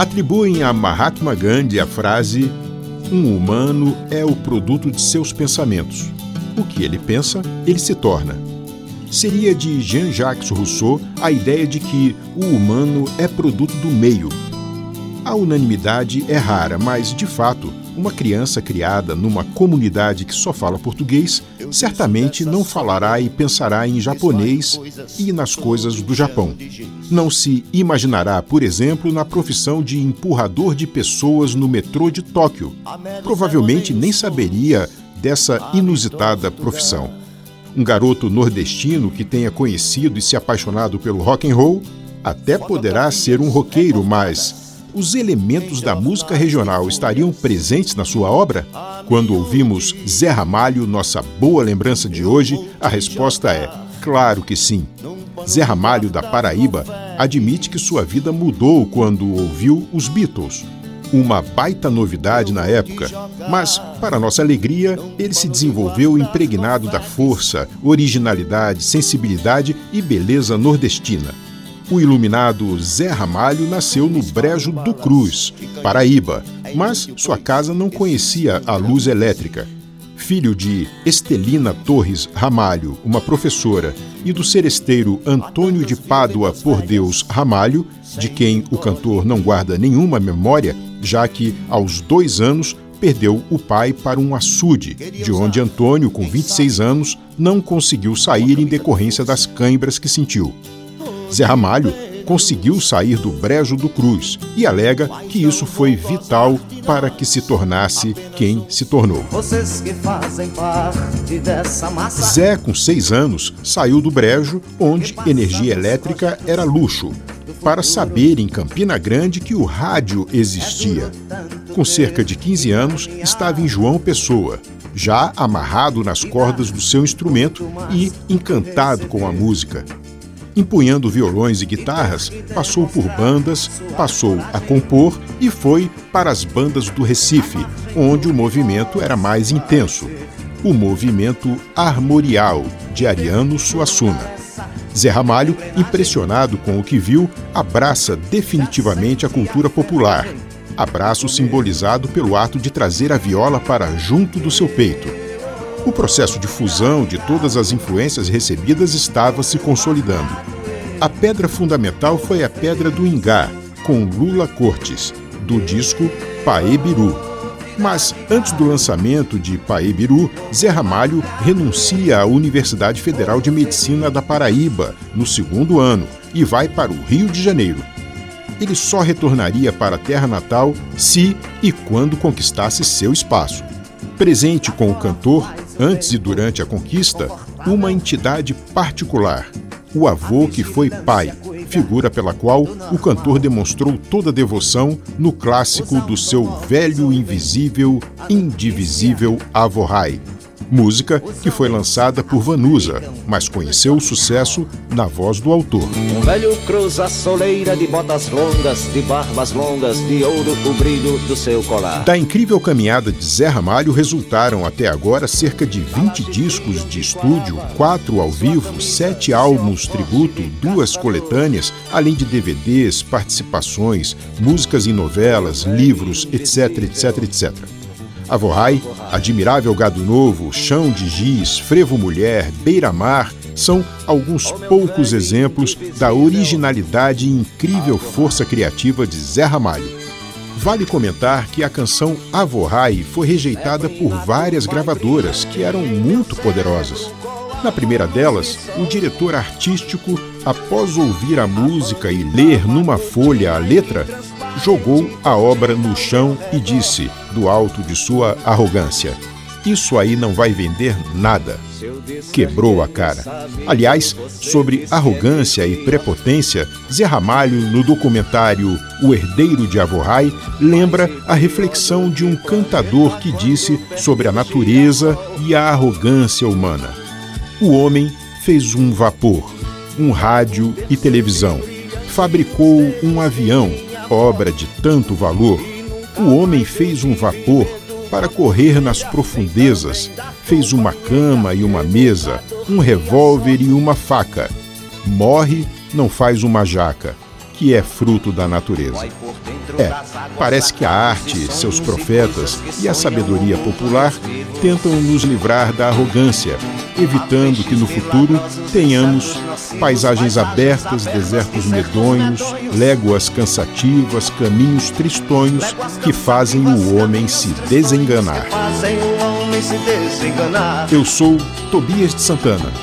Atribuem a Mahatma Gandhi a frase: Um humano é o produto de seus pensamentos. O que ele pensa, ele se torna. Seria de Jean-Jacques Rousseau a ideia de que o humano é produto do meio. A unanimidade é rara, mas, de fato, uma criança criada numa comunidade que só fala português certamente não falará e pensará em japonês e nas coisas do Japão. Não se imaginará, por exemplo, na profissão de empurrador de pessoas no metrô de Tóquio. Provavelmente nem saberia dessa inusitada profissão. Um garoto nordestino que tenha conhecido e se apaixonado pelo rock and roll até poderá ser um roqueiro, mas os elementos da música regional estariam presentes na sua obra? Quando ouvimos Zé Ramalho, nossa boa lembrança de hoje, a resposta é: claro que sim. Zé Ramalho, da Paraíba, admite que sua vida mudou quando ouviu os Beatles. Uma baita novidade na época, mas, para nossa alegria, ele se desenvolveu impregnado da força, originalidade, sensibilidade e beleza nordestina. O iluminado Zé Ramalho nasceu no Brejo do Cruz, Paraíba, mas sua casa não conhecia a luz elétrica. Filho de Estelina Torres Ramalho, uma professora, e do seresteiro Antônio de Pádua por Deus Ramalho, de quem o cantor não guarda nenhuma memória, já que, aos dois anos, perdeu o pai para um açude, de onde Antônio, com 26 anos, não conseguiu sair em decorrência das câimbras que sentiu. Zé Ramalho conseguiu sair do brejo do Cruz e alega que isso foi vital para que se tornasse quem se tornou. Zé, com seis anos, saiu do brejo, onde energia elétrica era luxo, para saber em Campina Grande que o rádio existia. Com cerca de 15 anos, estava em João Pessoa, já amarrado nas cordas do seu instrumento e encantado com a música. Empunhando violões e guitarras, passou por bandas, passou a compor e foi para as bandas do Recife, onde o movimento era mais intenso. O movimento armorial de Ariano Suassuna. Zé Ramalho, impressionado com o que viu, abraça definitivamente a cultura popular. Abraço simbolizado pelo ato de trazer a viola para junto do seu peito. O processo de fusão de todas as influências recebidas estava se consolidando. A pedra fundamental foi a Pedra do Ingá, com Lula Cortes, do disco Paebiru. Mas antes do lançamento de Paebiru, Zé Ramalho renuncia à Universidade Federal de Medicina da Paraíba no segundo ano e vai para o Rio de Janeiro. Ele só retornaria para a terra natal se e quando conquistasse seu espaço. Presente com o cantor, antes e durante a conquista, uma entidade particular, o avô que foi pai, figura pela qual o cantor demonstrou toda a devoção no clássico do seu velho invisível, indivisível Avohai, música que foi lançada por Vanusa, mas conheceu o sucesso na voz do autor. Um velho cruza soleira de botas longas, de barbas longas, de ouro o brilho do seu colar. Da incrível caminhada de Zé Ramalho resultaram até agora cerca de 20 discos de estúdio, quatro ao vivo, sete álbuns tributo, duas coletâneas, além de DVDs, participações, músicas em novelas, livros, etc, etc, etc. Avohai, Admirável Gado Novo, Chão de Giz, Frevo Mulher, Beira-Mar são alguns poucos exemplos da originalidade e incrível força criativa de Zé Ramalho. Vale comentar que a canção Avohai foi rejeitada por várias gravadoras que eram muito poderosas. Na primeira delas, o diretor artístico, após ouvir a música e ler numa folha a letra, jogou a obra no chão e disse, do alto de sua arrogância: Isso aí não vai vender nada. Quebrou a cara. Aliás, sobre arrogância e prepotência, Zé Ramalho, no documentário O Herdeiro de Avohai, lembra a reflexão de um cantador que disse sobre a natureza e a arrogância humana. O homem fez um vapor, um rádio e televisão, fabricou um avião obra de tanto valor, o homem fez um vapor para correr nas profundezas, fez uma cama e uma mesa, um revólver e uma faca. Morre, não faz uma jaca, que é fruto da natureza. É, parece que a arte, seus profetas e a sabedoria popular tentam nos livrar da arrogância, evitando que no futuro tenhamos paisagens abertas, desertos medonhos, léguas cansativas, caminhos tristonhos que fazem o homem se desenganar. Eu sou Tobias de Santana